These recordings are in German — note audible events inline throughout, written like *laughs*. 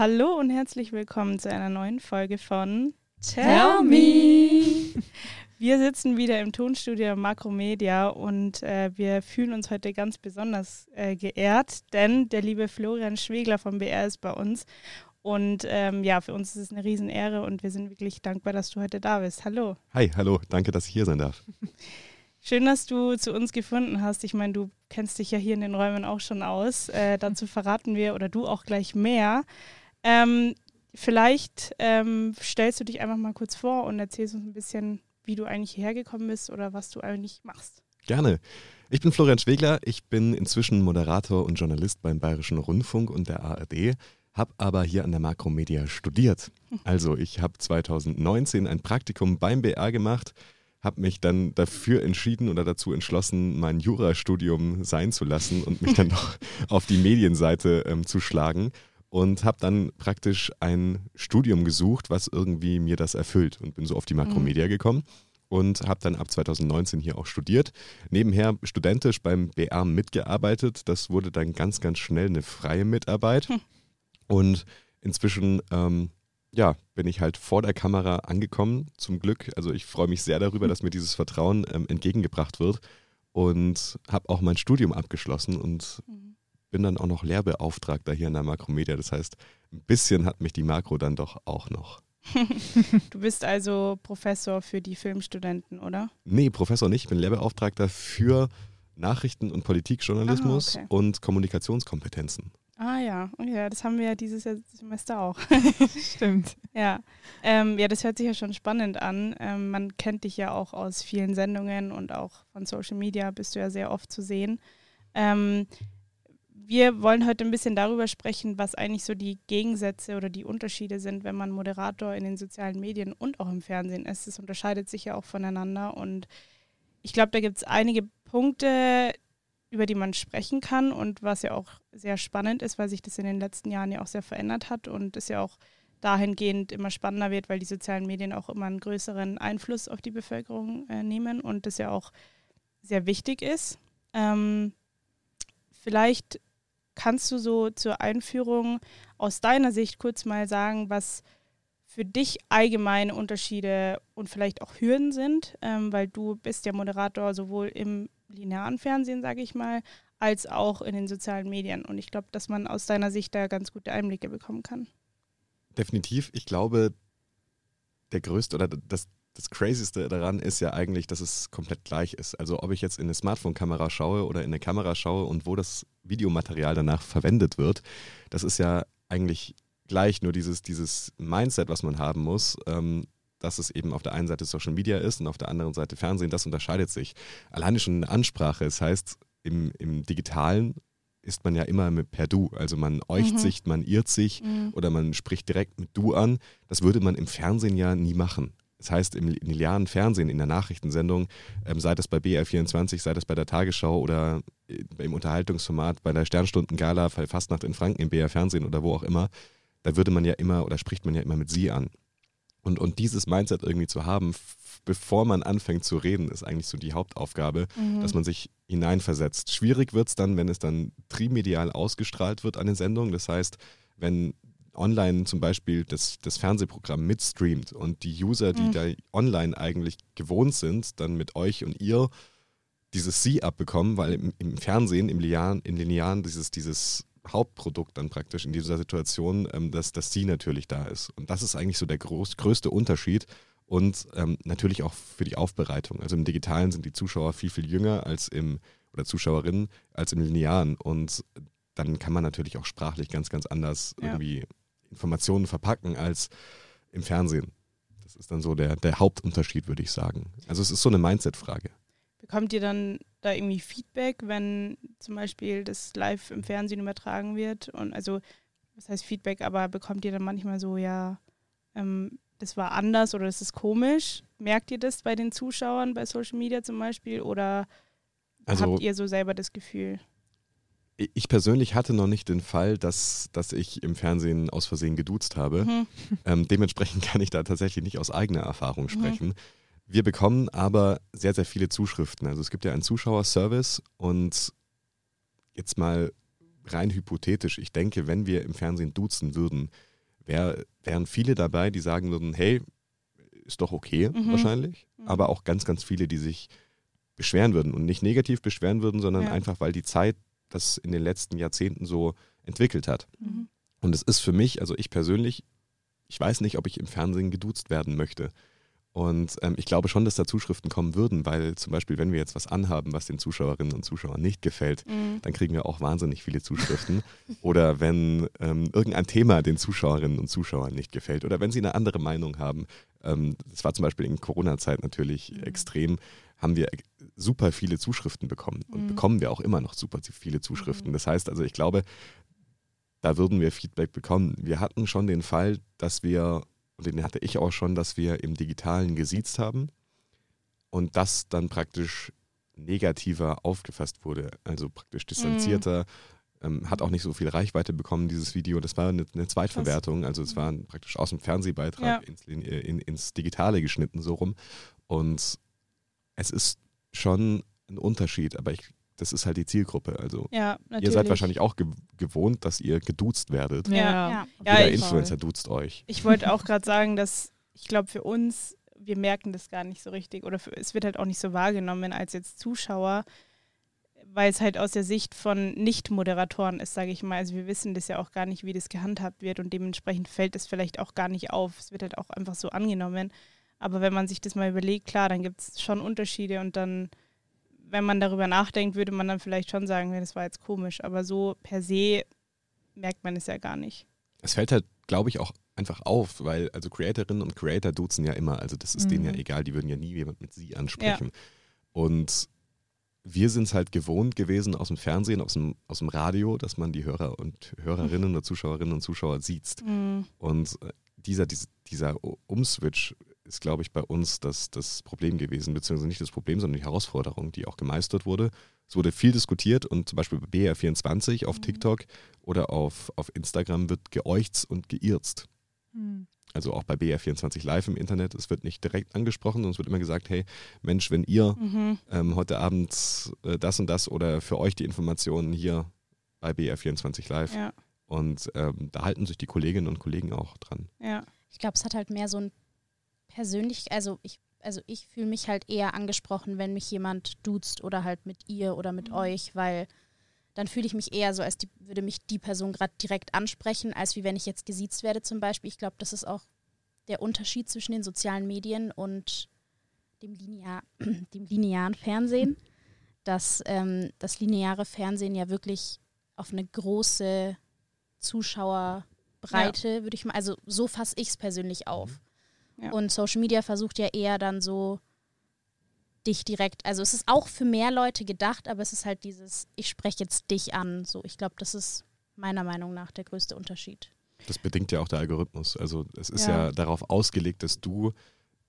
Hallo und herzlich willkommen zu einer neuen Folge von Tell Me. Wir sitzen wieder im Tonstudio Makromedia und äh, wir fühlen uns heute ganz besonders äh, geehrt, denn der liebe Florian Schwegler vom BR ist bei uns. Und ähm, ja, für uns ist es eine Riesenehre und wir sind wirklich dankbar, dass du heute da bist. Hallo. Hi, hallo, danke, dass ich hier sein darf. *laughs* Schön, dass du zu uns gefunden hast. Ich meine, du kennst dich ja hier in den Räumen auch schon aus. Äh, dazu verraten wir oder du auch gleich mehr. Ähm, vielleicht ähm, stellst du dich einfach mal kurz vor und erzählst uns ein bisschen, wie du eigentlich hierher gekommen bist oder was du eigentlich machst. Gerne. Ich bin Florian Schwegler. Ich bin inzwischen Moderator und Journalist beim Bayerischen Rundfunk und der ARD, habe aber hier an der Makromedia studiert. *laughs* Also ich habe 2019 ein Praktikum beim BR gemacht, habe mich dann dafür entschieden oder dazu entschlossen, mein Jurastudium sein zu lassen und mich dann *laughs* doch auf die Medienseite ähm, zu schlagen und habe dann praktisch ein Studium gesucht, was irgendwie mir das erfüllt und bin so auf die Makromedia mhm. gekommen und habe dann ab 2019 hier auch studiert. Nebenher studentisch beim BR mitgearbeitet. Das wurde dann ganz, ganz schnell eine freie Mitarbeit. Hm. Und inzwischen ähm, ja, bin ich halt vor der Kamera angekommen, zum Glück. Also ich freue mich sehr darüber, hm. dass mir dieses Vertrauen ähm, entgegengebracht wird und habe auch mein Studium abgeschlossen und mhm bin dann auch noch Lehrbeauftragter hier in der Makromedia. Das heißt, ein bisschen hat mich die Makro dann doch auch noch. *laughs* du bist also Professor für die Filmstudenten, oder? Nee, Professor nicht. Ich bin Lehrbeauftragter für Nachrichten- und Politikjournalismus ah, okay. und Kommunikationskompetenzen. Ah ja, ja, das haben wir ja dieses Semester auch. *laughs* Stimmt. Ja. Ähm, ja, das hört sich ja schon spannend an. Ähm, man kennt dich ja auch aus vielen Sendungen und auch von Social Media bist du ja sehr oft zu sehen. Ähm, wir wollen heute ein bisschen darüber sprechen, was eigentlich so die Gegensätze oder die Unterschiede sind, wenn man Moderator in den sozialen Medien und auch im Fernsehen ist. Es unterscheidet sich ja auch voneinander und ich glaube, da gibt es einige Punkte, über die man sprechen kann und was ja auch sehr spannend ist, weil sich das in den letzten Jahren ja auch sehr verändert hat und es ja auch dahingehend immer spannender wird, weil die sozialen Medien auch immer einen größeren Einfluss auf die Bevölkerung äh, nehmen und das ja auch sehr wichtig ist. Ähm, vielleicht Kannst du so zur Einführung aus deiner Sicht kurz mal sagen, was für dich allgemeine Unterschiede und vielleicht auch Hürden sind, ähm, weil du bist ja Moderator sowohl im linearen Fernsehen, sage ich mal, als auch in den sozialen Medien. Und ich glaube, dass man aus deiner Sicht da ganz gute Einblicke bekommen kann. Definitiv. Ich glaube, der größte oder das, das Crazyste daran ist ja eigentlich, dass es komplett gleich ist. Also ob ich jetzt in eine Smartphone-Kamera schaue oder in eine Kamera schaue und wo das Videomaterial danach verwendet wird, das ist ja eigentlich gleich, nur dieses, dieses Mindset, was man haben muss, ähm, dass es eben auf der einen Seite Social Media ist und auf der anderen Seite Fernsehen, das unterscheidet sich. Alleine schon eine Ansprache, das heißt, im, im Digitalen ist man ja immer mit per Du. Also man eucht mhm. sich, man irrt sich mhm. oder man spricht direkt mit Du an. Das würde man im Fernsehen ja nie machen. Das heißt, im linearen Fernsehen, in der Nachrichtensendung, ähm, sei das bei BR24, sei das bei der Tagesschau oder äh, im Unterhaltungsformat, bei der Sternstunden-Gala, Fastnacht in Franken im BR Fernsehen oder wo auch immer, da würde man ja immer oder spricht man ja immer mit sie an. Und, und dieses Mindset irgendwie zu haben, bevor man anfängt zu reden, ist eigentlich so die Hauptaufgabe, mhm. dass man sich hineinversetzt. Schwierig wird es dann, wenn es dann trimedial ausgestrahlt wird an den Sendungen. Das heißt, wenn online zum Beispiel das, das Fernsehprogramm mitstreamt und die User, die mhm. da online eigentlich gewohnt sind, dann mit euch und ihr dieses Sie abbekommen, weil im, im Fernsehen, im Linearen, im Linearen dieses, dieses Hauptprodukt dann praktisch in dieser Situation, ähm, dass das Sie natürlich da ist. Und das ist eigentlich so der groß, größte Unterschied und ähm, natürlich auch für die Aufbereitung. Also im Digitalen sind die Zuschauer viel, viel jünger als im, oder Zuschauerinnen als im Linearen und dann kann man natürlich auch sprachlich ganz, ganz anders ja. irgendwie Informationen verpacken als im Fernsehen. Das ist dann so der, der Hauptunterschied, würde ich sagen. Also es ist so eine Mindset-Frage. Bekommt ihr dann da irgendwie Feedback, wenn zum Beispiel das live im Fernsehen übertragen wird? Und also, was heißt Feedback, aber bekommt ihr dann manchmal so, ja, ähm, das war anders oder das ist komisch? Merkt ihr das bei den Zuschauern bei Social Media zum Beispiel? Oder also, habt ihr so selber das Gefühl? Ich persönlich hatte noch nicht den Fall, dass, dass ich im Fernsehen aus Versehen geduzt habe. Mhm. Ähm, dementsprechend *laughs* kann ich da tatsächlich nicht aus eigener Erfahrung mhm. sprechen. Mhm. Wir bekommen aber sehr, sehr viele Zuschriften. Also es gibt ja einen Zuschauerservice und jetzt mal rein hypothetisch, ich denke, wenn wir im Fernsehen duzen würden, wär, wären viele dabei, die sagen würden, hey, ist doch okay Mhm. wahrscheinlich, Mhm. aber auch ganz, ganz viele, die sich beschweren würden und nicht negativ beschweren würden, sondern Ja. einfach, weil die Zeit das in den letzten Jahrzehnten so entwickelt hat. Mhm. Und es ist für mich, also ich persönlich, ich weiß nicht, ob ich im Fernsehen geduzt werden möchte. Und ähm, ich glaube schon, dass da Zuschriften kommen würden, weil zum Beispiel, wenn wir jetzt was anhaben, was den Zuschauerinnen und Zuschauern nicht gefällt, Mhm. dann kriegen wir auch wahnsinnig viele Zuschriften. *laughs* oder wenn ähm, irgendein Thema den Zuschauerinnen und Zuschauern nicht gefällt oder wenn sie eine andere Meinung haben. Ähm, das war zum Beispiel in Corona-Zeit natürlich Mhm. extrem, haben wir super viele Zuschriften bekommen und Mhm. bekommen wir auch immer noch super viele Zuschriften. Mhm. Das heißt also, ich glaube, da würden wir Feedback bekommen. Wir hatten schon den Fall, dass wir, und den hatte ich auch schon, dass wir im Digitalen gesiezt haben und das dann praktisch negativer aufgefasst wurde, also praktisch distanzierter, ähm, hat auch nicht so viel Reichweite bekommen, dieses Video. Das war eine, eine Zweitverwertung, also es war praktisch aus dem Fernsehbeitrag Ja. ins, in, in, ins Digitale geschnitten, so rum. Und es ist schon ein Unterschied, aber ich, das ist halt die Zielgruppe. Also Ja, natürlich. ihr seid wahrscheinlich auch ge gewohnt, dass ihr geduzt werdet. Ja. Ja, Jeder Influencer duzt euch. Ich wollte auch gerade sagen, dass ich glaube, für uns, wir merken das gar nicht so richtig oder für, es wird halt auch nicht so wahrgenommen als jetzt Zuschauer, weil es halt aus der Sicht von Nicht-Moderatoren ist, sage ich mal. Also wir wissen das ja auch gar nicht, wie das gehandhabt wird und dementsprechend fällt es vielleicht auch gar nicht auf. Es wird halt auch einfach so angenommen. Aber wenn man sich das mal überlegt, klar, dann gibt es schon Unterschiede und dann, wenn man darüber nachdenkt, würde man dann vielleicht schon sagen, ja, das war jetzt komisch. Aber so per se merkt man es ja gar nicht. Es fällt halt, glaube ich, auch einfach auf, weil also Creatorinnen und Creator duzen ja immer. Also das ist denen ja Mhm. egal, die würden ja nie jemand mit sie ansprechen. Und wir sind es halt gewohnt gewesen aus dem Fernsehen, aus dem, aus dem Radio, dass man die Hörer und Hörerinnen oder *laughs* Zuschauerinnen und Zuschauer sieht. Mhm. Und äh, dieser, dieser, dieser Umswitch ist, glaube ich, bei uns das, das Problem gewesen, beziehungsweise nicht das Problem, sondern die Herausforderung, die auch gemeistert wurde. Es wurde viel diskutiert und zum Beispiel bei BR24 auf Mhm. TikTok oder auf, auf Instagram wird geäucht und geirzt. Hm. Also auch bei BR24 Live im Internet. Es wird nicht direkt angesprochen, sondern es wird immer gesagt, hey Mensch, wenn ihr Mhm. ähm, heute Abend äh, das und das oder für euch die Informationen hier bei BR24 Live. Ja, Und ähm, da halten sich die Kolleginnen und Kollegen auch dran. ja. Ich glaube, es hat halt mehr so ein persönlich, also ich, also ich fühle mich halt eher angesprochen, wenn mich jemand duzt oder halt mit ihr oder mit Mhm. euch, weil dann fühle ich mich eher so, als die, würde mich die Person gerade direkt ansprechen, als wie wenn ich jetzt gesiezt werde zum Beispiel. Ich glaube, das ist auch der Unterschied zwischen den sozialen Medien und dem, linear, *clears throat* dem linearen Fernsehen, dass ähm, das lineare Fernsehen ja wirklich auf eine große Zuschauerbreite, würde ich mal, also so fasse ich es persönlich auf. Ja. Und Social Media versucht ja eher dann so dich direkt, also es ist auch für mehr Leute gedacht, aber es ist halt dieses, ich spreche jetzt dich an. So, ich glaube, das ist meiner Meinung nach der größte Unterschied. Das bedingt ja auch der Algorithmus. Also es ist ja, Ja. darauf ausgelegt, dass du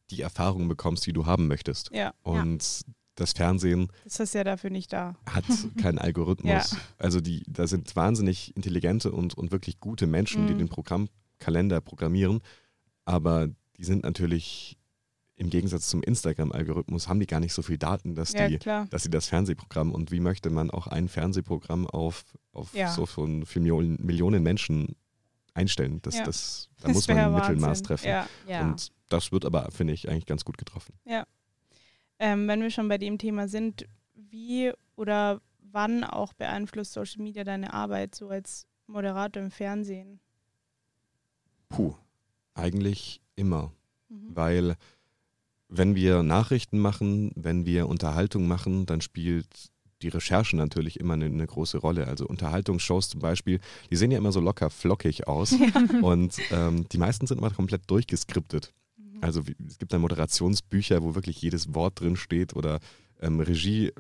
die Erfahrungen bekommst, die du haben möchtest. Ja, Und das Fernsehen das ist ja dafür nicht da. hat *laughs* keinen Algorithmus. Ja. Also die, da sind wahnsinnig intelligente und, und wirklich gute Menschen, die Mhm. den Programmkalender programmieren. Aber die sind natürlich im Gegensatz zum Instagram-Algorithmus, haben die gar nicht so viel Daten, dass Ja, die klar. dass sie das Fernsehprogramm und wie möchte man auch ein Fernsehprogramm auf, auf Ja. so von Millionen, Millionen Menschen einstellen. Das, Ja. das, da Das muss man ein Mittelmaß Wahnsinn. treffen. Ja. Ja. Und das wird aber, finde ich, eigentlich ganz gut getroffen. Ähm, wenn wir schon bei dem Thema sind, wie oder wann auch beeinflusst Social Media deine Arbeit so als Moderator im Fernsehen? Puh, eigentlich immer. Mhm. Weil wenn wir Nachrichten machen, wenn wir Unterhaltung machen, dann spielt die Recherche natürlich immer eine, eine große Rolle. Also Unterhaltungsshows zum Beispiel, die sehen ja immer so locker flockig aus *laughs* und ähm, die meisten sind immer komplett durchgeskriptet. Mhm. Also es gibt dann Moderationsbücher, wo wirklich jedes Wort drin steht oder ähm, Regie.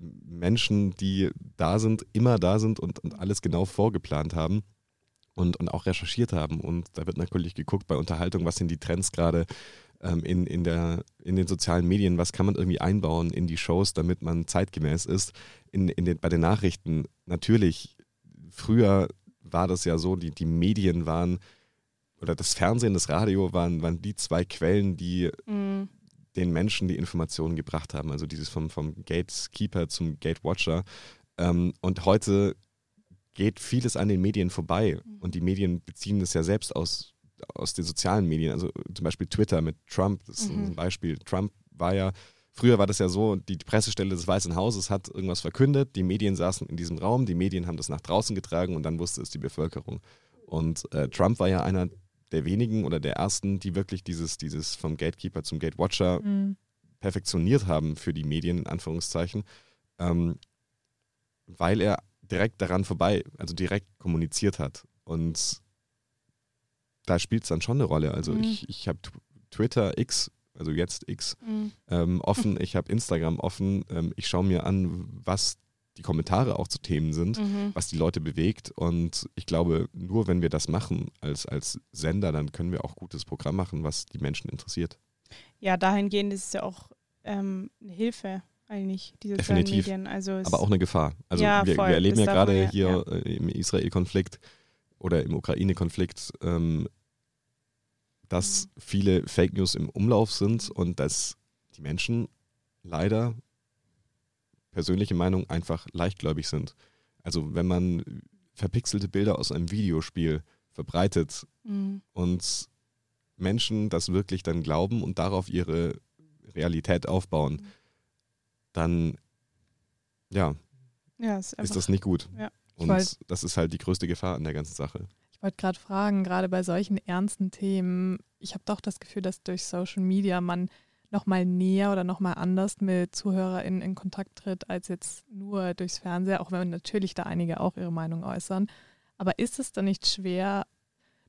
Menschen, die da sind, immer da sind und, und alles genau vorgeplant haben und, und auch recherchiert haben. Und da wird natürlich geguckt bei Unterhaltung, was sind die Trends gerade ähm, in, in, der, in den sozialen Medien, was kann man irgendwie einbauen in die Shows, damit man zeitgemäß ist. In, in den, bei den Nachrichten natürlich, früher war das ja so, die, die Medien waren, oder das Fernsehen, das Radio waren, waren die zwei Quellen, die Mhm. den Menschen die Informationen gebracht haben. Also dieses vom, vom Gatekeeper zum Gatewatcher. Ähm, und heute geht vieles an den Medien vorbei. Mhm. Und die Medien beziehen das ja selbst aus, aus den sozialen Medien. Also zum Beispiel Twitter mit Trump, das ist Mhm. ein Beispiel. Trump war ja, früher war das ja so, die Pressestelle des Weißen Hauses hat irgendwas verkündet, die Medien saßen in diesem Raum, die Medien haben das nach draußen getragen und dann wusste es die Bevölkerung. Und äh, Trump war ja einer der wenigen oder der ersten, die wirklich dieses, dieses vom Gatekeeper zum Gatewatcher Mhm. perfektioniert haben für die Medien, in Anführungszeichen, ähm, weil er direkt daran vorbei, also direkt kommuniziert hat. Und da spielt es dann schon eine Rolle. Also Mhm. ich, ich habe Twitter X, also jetzt X, Mhm. ähm, offen, ich habe Instagram offen, ähm, ich schaue mir an, was die Kommentare auch zu Themen sind, Mhm. was die Leute bewegt. Und ich glaube, nur wenn wir das machen als, als Sender, dann können wir auch gutes Programm machen, was die Menschen interessiert. Ja, dahingehend ist es ja auch ähm, eine Hilfe eigentlich, die sozialen Definitiv. Medien. Also aber auch eine Gefahr. Also Ja, wir, voll. wir erleben ja gerade ja- hier äh, im Israel-Konflikt oder im Ukraine-Konflikt, ähm, dass Mhm. viele Fake News im Umlauf sind und dass die Menschen leider, persönliche Meinung, einfach leichtgläubig sind. Also wenn man verpixelte Bilder aus einem Videospiel verbreitet Mhm. und Menschen das wirklich dann glauben und darauf ihre Realität aufbauen, Mhm. Dann ja, Ja, ist ist das nicht gut. Ja. Und wollt- das ist halt die größte Gefahr an der ganzen Sache. Ich wollte gerade fragen, gerade bei solchen ernsten Themen, ich habe doch das Gefühl, dass durch Social Media man nochmal näher oder nochmal anders mit ZuhörerInnen in Kontakt tritt, als jetzt nur durchs Fernsehen, auch wenn natürlich da einige auch ihre Meinung äußern. Aber ist es dann nicht schwer,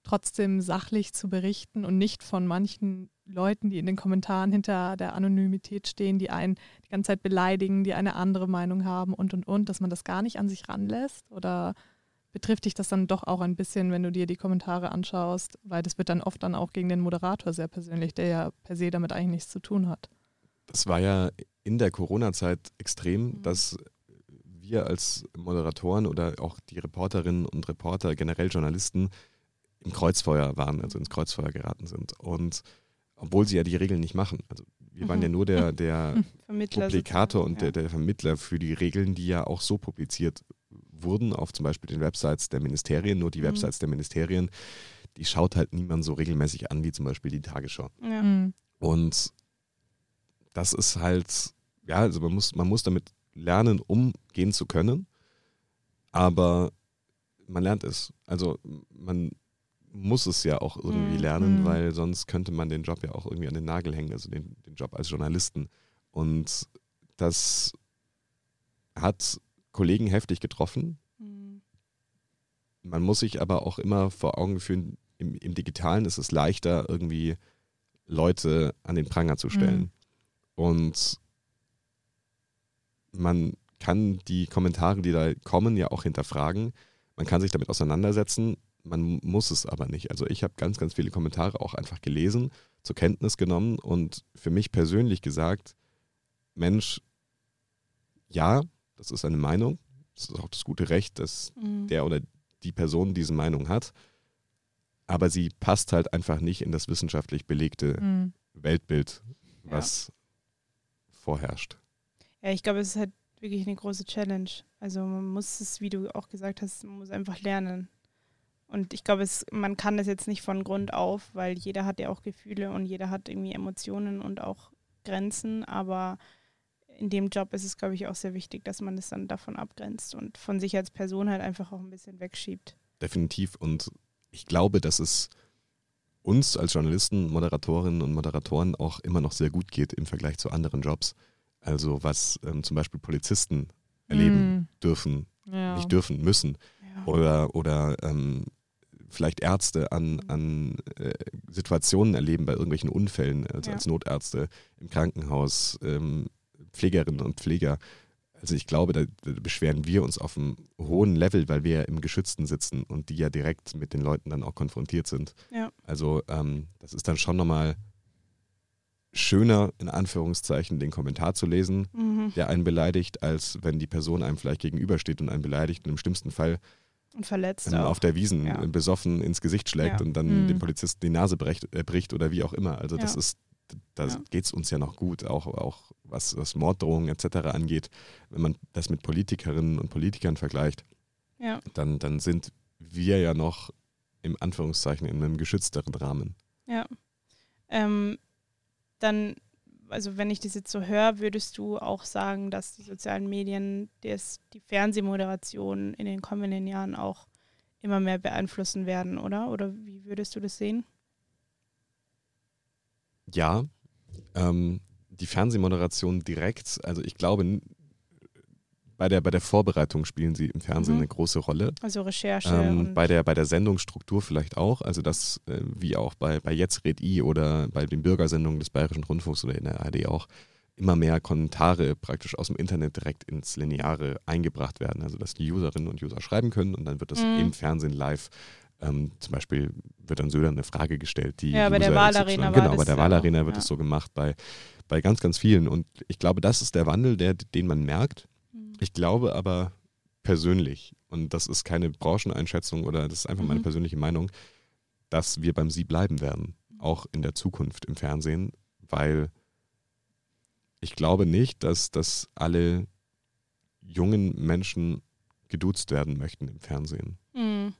trotzdem sachlich zu berichten und nicht von manchen Leuten, die in den Kommentaren hinter der Anonymität stehen, die einen die ganze Zeit beleidigen, die eine andere Meinung haben und und und, dass man das gar nicht an sich ranlässt? Oder betrifft dich das dann doch auch ein bisschen, wenn du dir die Kommentare anschaust, weil das wird dann oft dann auch gegen den Moderator sehr persönlich, der ja per se damit eigentlich nichts zu tun hat. Das war ja in der Corona-Zeit extrem, Mhm. dass wir als Moderatoren oder auch die Reporterinnen und Reporter, generell Journalisten, im Kreuzfeuer waren, also ins Kreuzfeuer geraten sind. Und obwohl sie ja die Regeln nicht machen. Also wir waren Mhm. ja nur der, *laughs* der Vermittler Publikator und der, der Vermittler für die Regeln, die ja auch so publiziert wurden auf zum Beispiel den Websites der Ministerien. Nur die Mhm. Websites der Ministerien, die schaut halt niemand so regelmäßig an wie zum Beispiel die Tagesschau. Ja. Ja. Mhm. Und das ist halt, ja, also man muss, man muss damit lernen, umgehen zu können, aber man lernt es. Also man muss es ja auch irgendwie Mhm. lernen, Mhm. weil sonst könnte man den Job ja auch irgendwie an den Nagel hängen, also den, den Job als Journalisten. Und das hat Kollegen heftig getroffen. Mhm. Man muss sich aber auch immer vor Augen führen, im, im Digitalen ist es leichter, irgendwie Leute an den Pranger zu stellen. Mhm. Und man kann die Kommentare, die da kommen, ja auch hinterfragen. Man kann sich damit auseinandersetzen. Man muss es aber nicht. Also ich habe ganz, ganz viele Kommentare auch einfach gelesen, zur Kenntnis genommen und für mich persönlich gesagt, Mensch, ja, das ist eine Meinung. Das ist auch das gute Recht, dass Mhm. der oder die Person diese Meinung hat. Aber sie passt halt einfach nicht in das wissenschaftlich belegte Mhm. Weltbild, Ja. was vorherrscht. Ja, ich glaube, es ist halt wirklich eine große Challenge. Also man muss es, wie du auch gesagt hast, man muss einfach lernen. Und ich glaube, es, man kann das jetzt nicht von Grund auf, weil jeder hat ja auch Gefühle und jeder hat irgendwie Emotionen und auch Grenzen. Aber in dem Job ist es, glaube ich, auch sehr wichtig, dass man das dann davon abgrenzt und von sich als Person halt einfach auch ein bisschen wegschiebt. Definitiv. Und ich glaube, dass es uns als Journalisten, Moderatorinnen und Moderatoren auch immer noch sehr gut geht im Vergleich zu anderen Jobs. Also was ähm, zum Beispiel Polizisten erleben Mhm. dürfen, Ja. nicht dürfen, müssen. Ja. Oder, oder ähm, vielleicht Ärzte an, an äh, Situationen erleben bei irgendwelchen Unfällen, also Ja. als Notärzte im Krankenhaus, ähm, Pflegerinnen und Pfleger. Also ich glaube, da, da beschweren wir uns auf einem hohen Level, weil wir ja im Geschützten sitzen und die ja direkt mit den Leuten dann auch konfrontiert sind. Ja. Also ähm, das ist dann schon nochmal schöner, in Anführungszeichen, den Kommentar zu lesen, Mhm. der einen beleidigt, als wenn die Person einem vielleicht gegenübersteht und einen beleidigt und im schlimmsten Fall Und verletzt ähm, auch. auf der Wiesen Ja. besoffen ins Gesicht schlägt Ja. und dann Mhm. dem Polizisten die Nase brecht, äh, bricht oder wie auch immer. Also das Ja. ist, da Ja. geht es uns ja noch gut, auch, auch was, was Morddrohungen etc. angeht. Wenn man das mit Politikerinnen und Politikern vergleicht, Ja. dann, dann sind wir ja noch im Anführungszeichen in einem geschützteren Rahmen. Ja. Ähm, dann, also wenn ich das jetzt so höre, würdest du auch sagen, dass die sozialen Medien das, die Fernsehmoderation in den kommenden Jahren auch immer mehr beeinflussen werden, oder? Oder wie würdest du das sehen? Ja, ähm, die Fernsehmoderation direkt, also ich glaube, bei der, bei der Vorbereitung spielen sie im Fernsehen Mhm. eine große Rolle. Also Recherche Ähm, bei, der, bei der Sendungsstruktur vielleicht auch, also das, äh, wie auch bei, bei Jetzt red I oder bei den Bürgersendungen des Bayerischen Rundfunks oder in der ARD auch, immer mehr Kommentare praktisch aus dem Internet direkt ins Lineare eingebracht werden. Also dass die Userinnen und User schreiben können und dann wird das Mhm. im Fernsehen live, ähm, zum Beispiel wird dann Söder eine Frage gestellt, die Ja, bei der Wahlarena Genau, bei der ja Wahlarena wird ja. es so gemacht, bei, bei ganz, ganz vielen. Und ich glaube, das ist der Wandel, der, den man merkt. Ich glaube aber persönlich, und das ist keine Brancheneinschätzung oder das ist einfach meine Mhm. persönliche Meinung, dass wir beim Sie bleiben werden, auch in der Zukunft im Fernsehen, weil ich glaube nicht, dass, dass alle jungen Menschen geduzt werden möchten im Fernsehen. Mhm.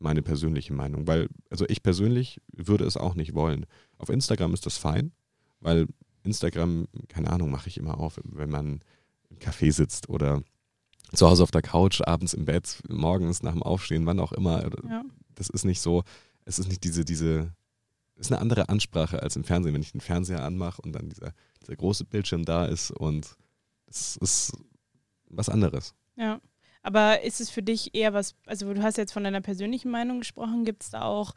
Meine persönliche Meinung, weil, also ich persönlich würde es auch nicht wollen. Auf Instagram ist das fein, weil Instagram, keine Ahnung, mache ich immer auf, wenn man Café sitzt oder zu Hause auf der Couch, abends im Bett, morgens nach dem Aufstehen, wann auch immer. Ja. Das ist nicht so, es ist nicht diese, diese, es ist eine andere Ansprache als im Fernsehen, wenn ich den Fernseher anmache und dann dieser, dieser große Bildschirm da ist und es ist was anderes. Ja. Aber ist es für dich eher was, also du hast jetzt von deiner persönlichen Meinung gesprochen, gibt es da auch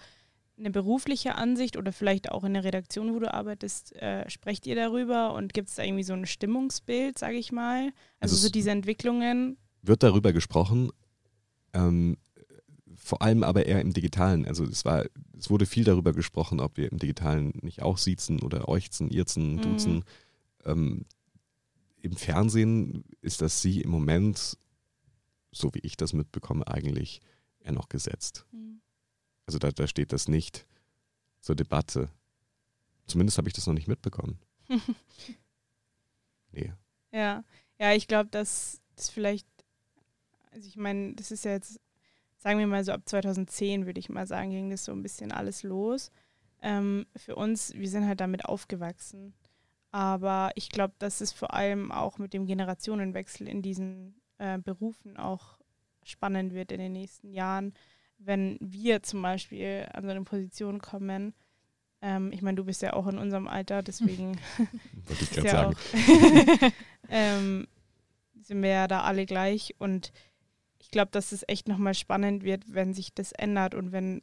eine berufliche Ansicht oder vielleicht auch in der Redaktion, wo du arbeitest, äh, sprecht ihr darüber und gibt es da irgendwie so ein Stimmungsbild, sage ich mal? Also, Also so es- diese Entwicklungen. wird darüber gesprochen, ähm, vor allem aber eher im Digitalen. Also es war, es wurde viel darüber gesprochen, ob wir im Digitalen nicht auch siezen oder euchzen, irzen, Mhm. duzen. Ähm, Im Fernsehen ist das Sie im Moment, so wie ich das mitbekomme, eigentlich eher noch gesetzt. Also da, da steht das nicht zur Debatte. Zumindest habe ich das noch nicht mitbekommen. *laughs* Nee. Ja, ja, ich glaube, dass das vielleicht, also ich meine, das ist ja jetzt, sagen wir mal so ab 2010, würde ich mal sagen, ging das so ein bisschen alles los. Ähm, für uns, wir sind halt damit aufgewachsen. Aber ich glaube, dass es vor allem auch mit dem Generationenwechsel in diesen äh, Berufen auch spannend wird in den nächsten Jahren, wenn wir zum Beispiel an so eine Position kommen. Ähm, ich meine, du bist ja auch in unserem Alter, deswegen *laughs* Wollte ich *laughs* ja sagen. auch, *laughs* ähm, sind wir ja da alle gleich und ich glaube, dass es echt nochmal spannend wird, wenn sich das ändert und wenn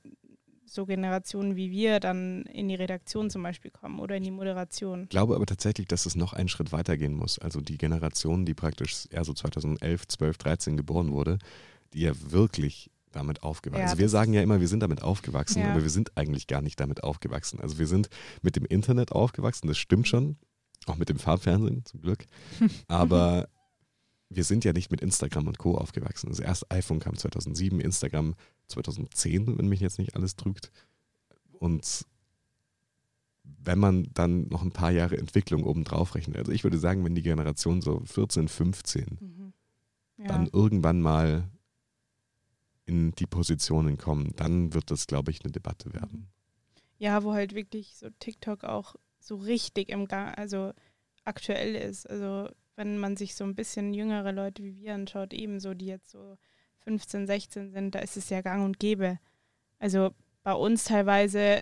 so Generationen wie wir dann in die Redaktion zum Beispiel kommen oder in die Moderation. Ich glaube aber tatsächlich, dass es noch einen Schritt weiter gehen muss. Also die Generation, die praktisch eher so 2011, 12, 13 geboren wurde, die ja wirklich damit aufgewachsen. Ja, also wir sagen ja immer, wir sind damit aufgewachsen, Ja. aber wir sind eigentlich gar nicht damit aufgewachsen. Also wir sind mit dem Internet aufgewachsen, das stimmt schon, auch mit dem Farbfernsehen zum Glück. *laughs* Aber wir sind ja nicht mit Instagram und Co. aufgewachsen. Also erst iPhone kam 2007, Instagram 2010, wenn mich jetzt nicht alles trügt. Und wenn man dann noch ein paar Jahre Entwicklung obendrauf rechnet, also ich würde sagen, wenn die Generation so 14, 15 Mhm. Ja. dann irgendwann mal in die Positionen kommen, dann wird das, glaube ich, eine Debatte werden. ja, wo halt wirklich so TikTok auch so richtig im Gang, also aktuell ist. Also wenn man sich so ein bisschen jüngere Leute wie wir anschaut, ebenso, die jetzt so 15, 16 sind, da ist es ja gang und gäbe. Also bei uns teilweise,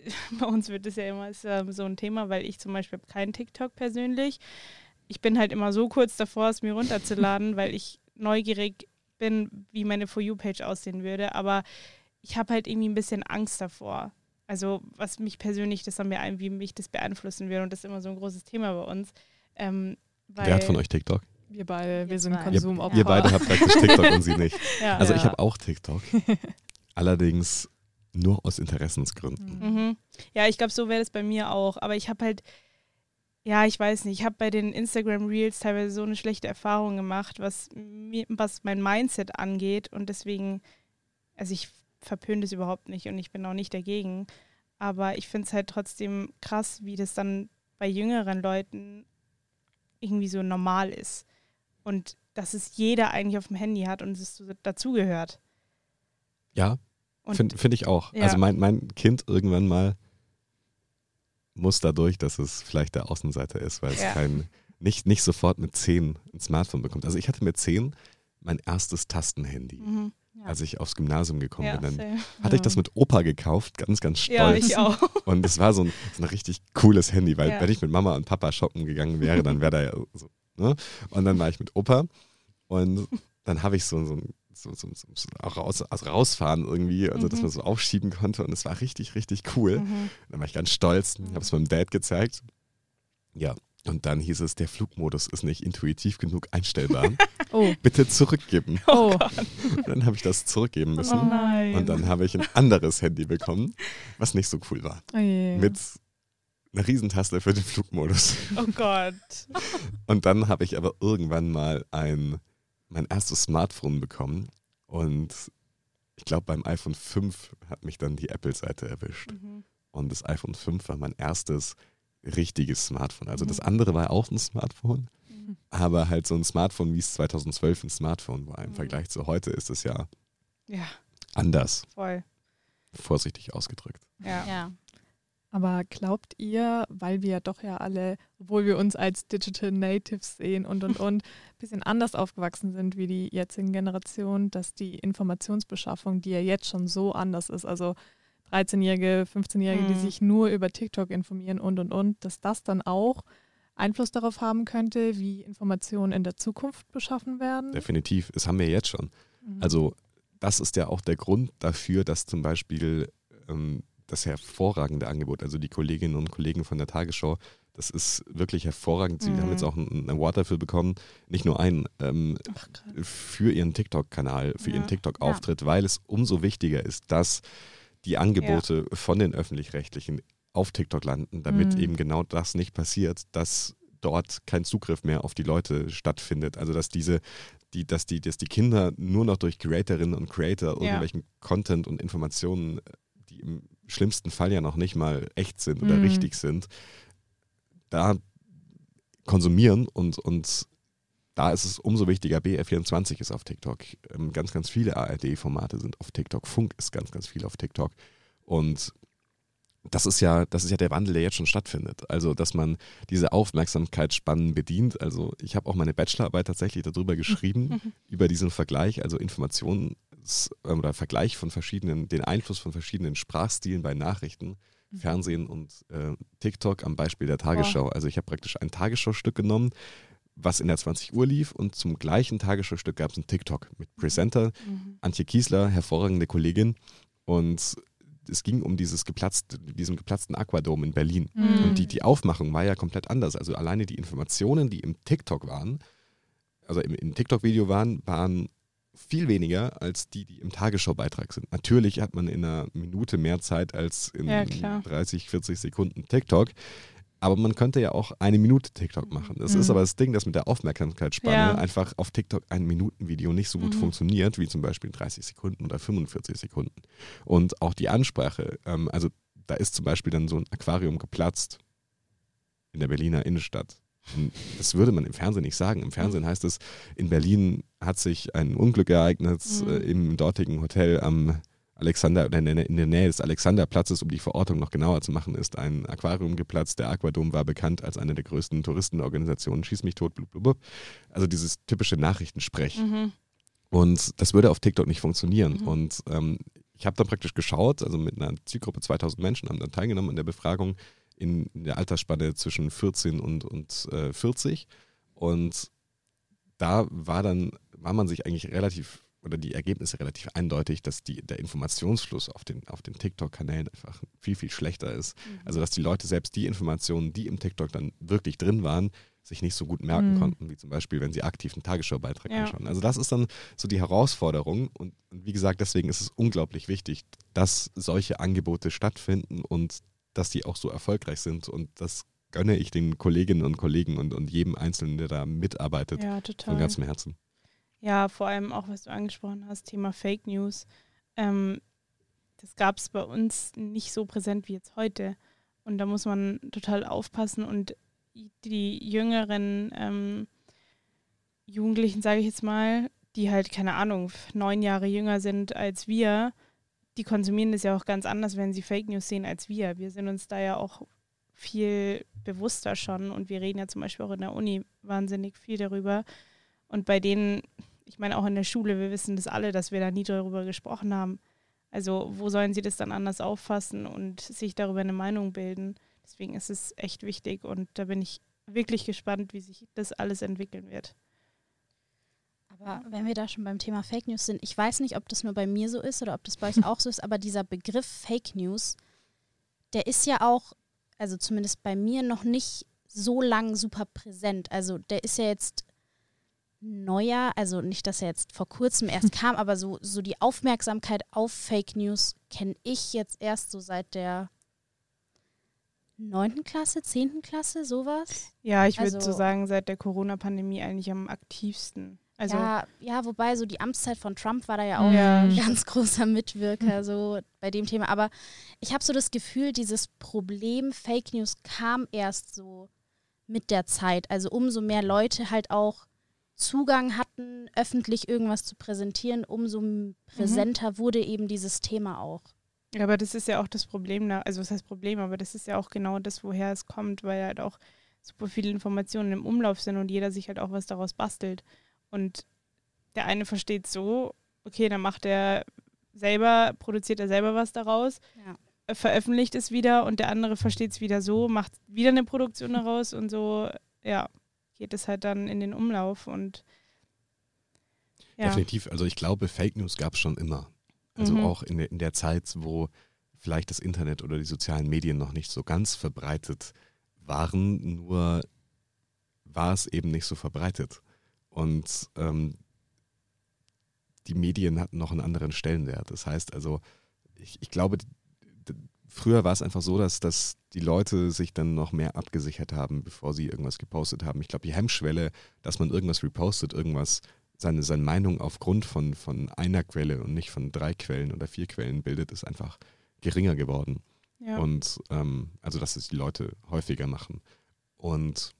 *laughs* bei uns wird es ja immer so ein Thema, weil ich zum Beispiel habe keinen TikTok persönlich. Ich bin halt immer so kurz davor, es mir runterzuladen, *laughs* weil ich neugierig bin, wie meine For You-Page aussehen würde. Aber ich habe halt irgendwie ein bisschen Angst davor. Also was mich persönlich, das haben wir ein, wie mich das beeinflussen wird und das ist immer so ein großes Thema bei uns. Ähm, weil, Wer hat von euch TikTok? Wir beide, wir Wir sind. Konsumopfer. Ihr beide habt praktisch *laughs* TikTok und sie nicht. *laughs* Ja. Also Ja. ich habe auch TikTok, *laughs* allerdings nur aus Interessensgründen. Mhm. Ja, ich glaube, so wäre das bei mir auch. Aber ich habe halt, ja, ich weiß nicht, ich habe bei den Instagram Reels teilweise so eine schlechte Erfahrung gemacht, was, mir, was mein Mindset angeht. Und deswegen, also ich verpöne das überhaupt nicht und ich bin auch nicht dagegen. Aber ich finde es halt trotzdem krass, wie das dann bei jüngeren Leuten irgendwie so normal ist. Und dass es jeder eigentlich auf dem Handy hat und es dazugehört. Ja, finde find ich auch. Ja. Also mein, mein Kind irgendwann mal muss dadurch, dass es vielleicht der Außenseiter ist, weil es Ja. kein, nicht, nicht sofort mit zehn ein Smartphone bekommt. Also ich hatte mit zehn mein erstes Tastenhandy, Mhm. Ja. als ich aufs Gymnasium gekommen Ja, bin. Dann hatte ich das mit Opa gekauft, ganz, ganz stolz. ja, ich auch. *laughs* Und es war so ein, so ein richtig cooles Handy, weil Ja. wenn ich mit Mama und Papa shoppen gegangen wäre, dann wäre da ja so. Ne? Und dann war ich mit Opa und dann habe ich so, so, ein- so, so, so, so auch raus, also rausfahren irgendwie, also dass Mhm. man so aufschieben konnte und es war richtig, richtig cool. Mhm. Dann war ich ganz stolz, habe es meinem Dad gezeigt. Ja, und dann hieß es, der Flugmodus ist nicht intuitiv genug einstellbar. *laughs* Oh, Bitte zurückgeben. oh. Dann habe ich das zurückgeben müssen. Oh nein. Und dann habe ich ein anderes Handy bekommen, was nicht so cool war. oh je. Mit einer Riesentaste für den Flugmodus. oh Gott. Und dann habe ich aber irgendwann mal ein, mein erstes Smartphone bekommen. Und ich glaube, beim iPhone 5 hat mich dann die Apple-Seite erwischt. Mhm. Und das iPhone 5 war mein erstes richtiges Smartphone. Also Mhm. das andere war auch ein Smartphone, Mhm. aber halt so ein Smartphone, wie es 2012 ein Smartphone war. Im Mhm. Vergleich zu heute ist es ja Ja, anders, voll. vorsichtig ausgedrückt. Ja. Ja. Aber glaubt ihr, weil wir doch ja alle, obwohl wir uns als Digital Natives sehen und und und, ein *laughs* bisschen anders aufgewachsen sind wie die jetzigen Generationen, dass die Informationsbeschaffung, die ja jetzt schon so anders ist, also 13-Jährige, 15-Jährige, die Mhm. sich nur über TikTok informieren und und und, dass das dann auch Einfluss darauf haben könnte, wie Informationen in der Zukunft beschaffen werden? Definitiv, das haben wir jetzt schon. Mhm. Also das ist ja auch der Grund dafür, dass zum Beispiel ähm, das hervorragende Angebot, also die Kolleginnen und Kollegen von der Tagesschau, das ist wirklich hervorragend. Sie Mhm. haben jetzt auch einen Award dafür bekommen, nicht nur einen, ähm, Ach, für ihren TikTok-Kanal, für ihren Ja. TikTok-Auftritt, weil es umso wichtiger ist, dass die Angebote von den öffentlich-rechtlichen auf TikTok landen, damit Mhm. eben genau das nicht passiert, dass dort kein Zugriff mehr auf die Leute stattfindet. Also dass diese, die, dass die, dass die Kinder nur noch durch Creatorinnen und Creator Ja. irgendwelchen Content und Informationen, die im schlimmsten Fall ja noch nicht mal echt sind oder Mhm. richtig sind, da konsumieren und, und da ist es umso wichtiger, BR24 ist auf TikTok. Ähm, ganz, ganz viele ARD-Formate sind auf TikTok. Funk ist ganz, ganz viel auf TikTok. Und das ist ja, das ist ja der Wandel, der jetzt schon stattfindet. Also, dass man diese Aufmerksamkeitsspannen bedient. Also, ich habe auch meine Bachelorarbeit tatsächlich darüber *laughs* geschrieben, über diesen Vergleich, also Informations- ähm, oder Vergleich von verschiedenen, den Einfluss von verschiedenen Sprachstilen bei Nachrichten, Fernsehen und äh, TikTok am Beispiel der Tagesschau. Also ich habe praktisch ein Tagesschaustück genommen, was in der 20 Uhr lief und zum gleichen Tagesschaustück gab es ein TikTok mit Presenter, Mhm. Antje Kiesler, hervorragende Kollegin und es ging um dieses geplatzt, diesem geplatzten Aquadom in Berlin. Mhm. Und die, die Aufmachung war ja komplett anders. Also alleine die Informationen, die im TikTok waren, also im, im TikTok-Video waren, waren viel weniger als die, die im Tagesschaubeitrag sind. Natürlich hat man in einer Minute mehr Zeit als in Ja, klar. 30, 40 Sekunden TikTok. Aber man könnte ja auch eine Minute TikTok machen. Das Mhm. ist aber das Ding, dass mit der Aufmerksamkeitsspanne Ja. einfach auf TikTok ein Minuten-Video nicht so gut Mhm. funktioniert, wie zum Beispiel 30 Sekunden oder 45 Sekunden. Und auch die Ansprache, ähm, also da ist zum Beispiel dann so ein Aquarium geplatzt in der Berliner Innenstadt. Das würde man im Fernsehen nicht sagen. Im Fernsehen heißt es, in Berlin hat sich ein Unglück ereignet Mhm. äh, im dortigen Hotel am Alexander, oder in der, in der Nähe des Alexanderplatzes, um die Verortung noch genauer zu machen, ist ein Aquarium geplatzt. Der Aquadom war bekannt als eine der größten Touristenorganisationen. Schieß mich tot, blub, blub, blub. Also dieses typische Nachrichtensprech. Mhm. Und das würde auf TikTok nicht funktionieren. Mhm. Und ähm, ich habe dann praktisch geschaut, also mit einer Zielgruppe 2000 Menschen haben dann teilgenommen an der Befragung in, in der Altersspanne zwischen 14 und, und äh, 40. Und da war dann, war man sich eigentlich relativ, oder die Ergebnisse relativ eindeutig, dass die, der Informationsfluss auf den, auf den TikTok-Kanälen einfach viel, viel schlechter ist. Mhm. Also dass die Leute selbst die Informationen, die im TikTok dann wirklich drin waren, sich nicht so gut merken Mhm. konnten, wie zum Beispiel, wenn sie aktiv einen Tagesschaubeitrag Ja. anschauen. Also das ist dann so die Herausforderung und, und wie gesagt, deswegen ist es unglaublich wichtig, dass solche Angebote stattfinden und dass die auch so erfolgreich sind und das gönne ich den Kolleginnen und Kollegen und, und jedem Einzelnen, der da mitarbeitet, Ja, von total. ganzem Herzen. Ja, vor allem auch, was du angesprochen hast, Thema Fake News. Ähm, das gab es bei uns nicht so präsent wie jetzt heute. Und da muss man total aufpassen und die jüngeren ähm, Jugendlichen, sage ich jetzt mal, die halt, keine Ahnung, neun Jahre jünger sind als wir, die konsumieren das ja auch ganz anders, wenn sie Fake News sehen als wir. Wir sind uns da ja auch viel bewusster schon und wir reden ja zum Beispiel auch in der Uni wahnsinnig viel darüber. Und bei denen, ich meine auch in der Schule, wir wissen das alle, dass wir da nie darüber gesprochen haben. Also wo sollen sie das dann anders auffassen und sich darüber eine Meinung bilden? Deswegen ist es echt wichtig und da bin ich wirklich gespannt, wie sich das alles entwickeln wird. Aber wenn wir da schon beim Thema Fake News sind, ich weiß nicht, ob das nur bei mir so ist oder ob das bei euch auch so ist, aber dieser Begriff Fake News, der ist ja auch, also zumindest bei mir, noch nicht so lang super präsent. Also der ist ja jetzt neuer, also nicht, dass er jetzt vor kurzem erst *laughs* kam, aber so, so die Aufmerksamkeit auf Fake News kenne ich jetzt erst so seit der neunten Klasse, zehnten Klasse, sowas. Ja, ich würde also, so sagen, seit der Corona-Pandemie eigentlich am aktivsten. Also ja, ja, wobei so die Amtszeit von Trump war da ja auch ja. ein ganz großer Mitwirker so bei dem Thema. Aber ich habe so das Gefühl, dieses Problem Fake News kam erst so mit der Zeit. Also umso mehr Leute halt auch Zugang hatten, öffentlich irgendwas zu präsentieren, umso präsenter mhm. wurde eben dieses Thema auch. Ja, aber das ist ja auch das Problem, also was heißt Problem, aber das ist ja auch genau das, woher es kommt, weil halt auch super viele Informationen im Umlauf sind und jeder sich halt auch was daraus bastelt. Und der eine versteht so, okay, dann macht er selber, produziert er selber was daraus, ja. Äh, veröffentlicht es wieder und der andere versteht es wieder so, macht wieder eine Produktion daraus und so, ja, geht es halt dann in den Umlauf und ja. Definitiv, also ich glaube, Fake News gab es schon immer. Also mhm. auch in der, in der Zeit, wo vielleicht das Internet oder die sozialen Medien noch nicht so ganz verbreitet waren, nur war es eben nicht so verbreitet. Und ähm, die Medien hatten noch einen anderen Stellenwert. Das heißt also, ich, ich glaube, früher war es einfach so, dass, dass die Leute sich dann noch mehr abgesichert haben, bevor sie irgendwas gepostet haben. Ich glaube, die Hemmschwelle, dass man irgendwas repostet, irgendwas, seine, seine Meinung aufgrund von, von einer Quelle und nicht von drei Quellen oder vier Quellen bildet, ist einfach geringer geworden. Ja. Und ähm, also, dass es die Leute häufiger machen. Und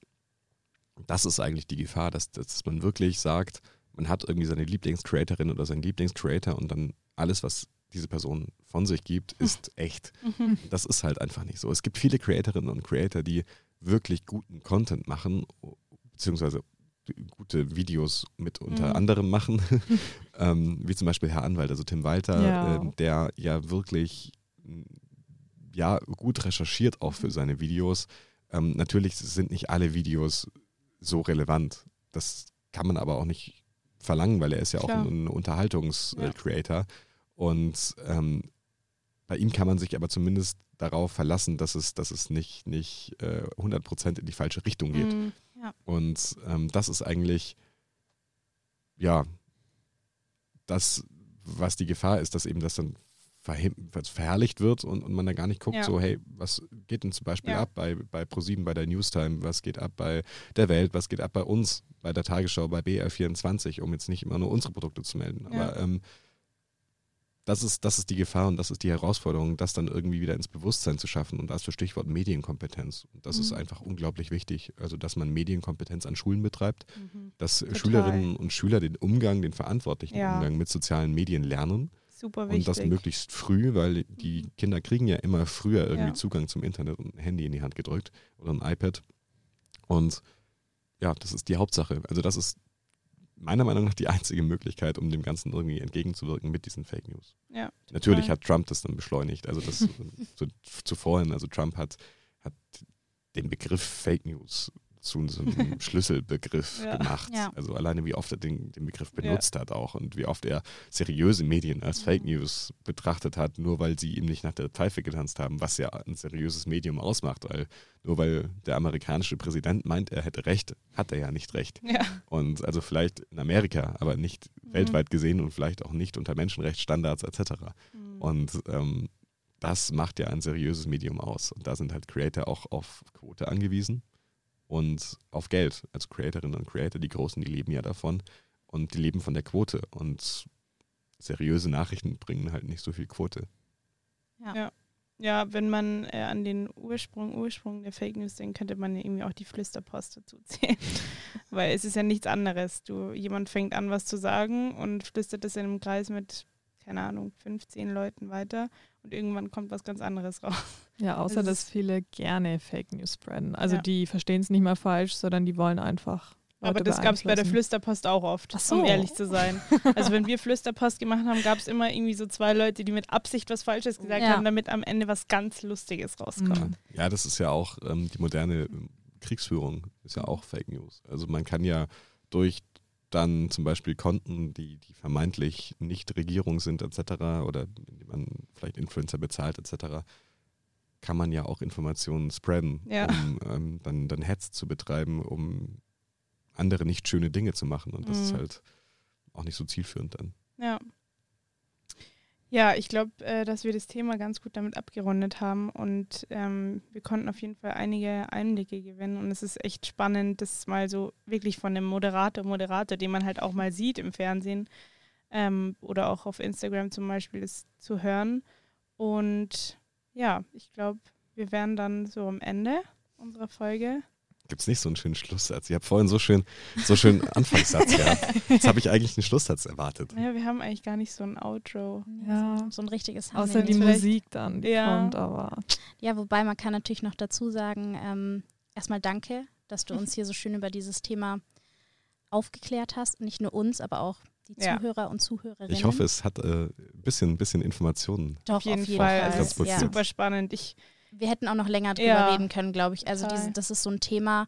das ist eigentlich die Gefahr, dass, dass man wirklich sagt, man hat irgendwie seine Lieblingscreatorin oder seinen Lieblingscreator und dann alles, was diese Person von sich gibt, ist echt. Mhm. Das ist halt einfach nicht so. Es gibt viele Creatorinnen und Creator, die wirklich guten Content machen, beziehungsweise gute Videos mit unter mhm. anderem machen, *laughs* ähm, wie zum Beispiel Herr Anwalt, also Tim Walter, ja. Äh, der ja wirklich ja gut recherchiert auch für seine Videos. Ähm, natürlich sind nicht alle Videos so relevant. Das kann man aber auch nicht verlangen, weil er ist ja Klar. auch ein Unterhaltungscreator. Ja. Und ähm, bei ihm kann man sich aber zumindest darauf verlassen, dass es, dass es nicht, nicht äh, 100% in die falsche Richtung geht. Mm, ja. Und ähm, das ist eigentlich, ja, das, was die Gefahr ist, dass eben das dann verherrlicht wird und, und man da gar nicht guckt, ja. so, hey, was geht denn zum Beispiel ja. ab bei, bei ProSieben, bei der Newstime, was geht ab bei der Welt, was geht ab bei uns, bei der Tagesschau, bei BR24, um jetzt nicht immer nur unsere Produkte zu melden. Aber ja. ähm, das ist, das ist die Gefahr und das ist die Herausforderung, das dann irgendwie wieder ins Bewusstsein zu schaffen. Und das Stichwort Medienkompetenz. Und das mhm. ist einfach unglaublich wichtig. Also, dass man Medienkompetenz an Schulen betreibt, mhm. dass Total. Schülerinnen und Schüler den Umgang, den verantwortlichen Umgang mit sozialen Medien lernen Super wichtig. Und das möglichst früh, weil die mhm. Kinder kriegen ja immer früher irgendwie ja. Zugang zum Internet und ein Handy in die Hand gedrückt oder ein iPad. Und ja, das ist die Hauptsache. Also das ist meiner Meinung nach die einzige Möglichkeit, um dem Ganzen irgendwie entgegenzuwirken mit diesen Fake News. Ja, Natürlich hat Trump das dann beschleunigt. Also das *laughs* zu, zuvorhin, also Trump hat, hat den Begriff Fake News zu so einem *laughs* Schlüsselbegriff ja. gemacht. Ja. Also alleine wie oft er den, den Begriff benutzt ja. hat auch und wie oft er seriöse Medien als Fake News betrachtet hat, nur weil sie ihm nicht nach der Pfeife getanzt haben, was ja ein seriöses Medium ausmacht, weil nur weil der amerikanische Präsident meint, er hätte recht, hat er ja nicht recht. Und also vielleicht in Amerika, aber nicht mhm. weltweit gesehen und vielleicht auch nicht unter Menschenrechtsstandards etc. Mhm. Und ähm, das macht ja ein seriöses Medium aus. Und da sind halt Creator auch auf Quote angewiesen und auf Geld. Also Creatorinnen und Creator, die Großen, die leben ja davon und die leben von der Quote. Und seriöse Nachrichten bringen halt nicht so viel Quote. Ja. ja. ja, wenn man äh, an den Ursprung, Ursprung der Fake News denkt, könnte man ja irgendwie auch die Flüsterpost dazu zählen. *laughs* Weil es ist ja nichts anderes. Du, jemand fängt an, was zu sagen und flüstert es in einem Kreis mit, keine Ahnung, 15 Leuten weiter und irgendwann kommt was ganz anderes *laughs* raus. Ja, außer Es dass ist- viele gerne Fake News spreaden. Also Ja. die verstehen es nicht mal falsch, sondern die wollen einfach. Leute Aber das gab es bei der. Flüsterpost auch oft, so. um ehrlich zu sein. *laughs* Also wenn wir Flüsterpost gemacht haben, gab es immer irgendwie so zwei Leute, die mit Absicht was Falsches gesagt Ja. haben, damit am Ende was ganz Lustiges rauskommt. Mhm. Ja, das ist ja auch ähm, die moderne ähm, Kriegsführung, ist ja auch Fake News. Also man kann ja durch dann zum Beispiel Konten, die, die vermeintlich nicht Regierung sind etc. oder indem man vielleicht Influencer bezahlt etc., kann man ja auch Informationen spreaden, Ja. um ähm, dann, dann Hetz zu betreiben, um andere nicht schöne Dinge zu machen. Und das ist Mhm. halt auch nicht so zielführend dann. Ja. Ja, ich glaube, äh, dass wir das Thema ganz gut damit abgerundet haben und ähm, wir konnten auf jeden Fall einige Einblicke gewinnen und es ist echt spannend, das mal so wirklich von einem Moderator, Moderator, den man halt auch mal sieht im Fernsehen ähm, oder auch auf Instagram zum Beispiel, das zu hören. Und ja, ich glaube, wir wären dann so am Ende unserer Folge. Gibt es nicht so einen schönen Schlusssatz? Ich habe vorhin so schön so schön *laughs* Anfangssatz gehabt. Jetzt habe ich eigentlich einen Schlusssatz erwartet. Ja, wir haben eigentlich gar nicht so ein Outro. Ja. So, ein richtiges Außer die vielleicht- Musik dann, die Ja. kommt, aber Ja, wobei man kann natürlich noch dazu sagen, ähm, erstmal danke, dass du uns hier so schön über dieses Thema aufgeklärt hast. Nicht nur uns, aber auch die Ja. Zuhörer und Zuhörerinnen. Ich hoffe, es hat ein äh, bisschen, bisschen Informationen. Doch, auf jeden, Fall. Also es ist Transportiert. super spannend. Ich, Wir hätten auch noch länger drüber Ja. reden können, glaube ich. Also diese, das ist so ein Thema,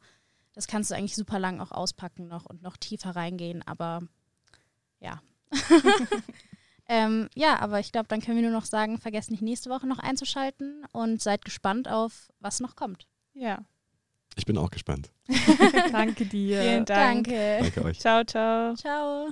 das kannst du eigentlich super lang auch auspacken noch und noch tiefer reingehen, aber ja. *laughs* ähm, ja, aber ich glaube, dann können wir nur noch sagen, vergesst nicht nächste Woche noch einzuschalten und seid gespannt auf, was noch kommt. ja. Ich bin auch gespannt. *laughs* danke dir. Vielen Dank. Danke. Danke euch. Ciao, ciao. Ciao.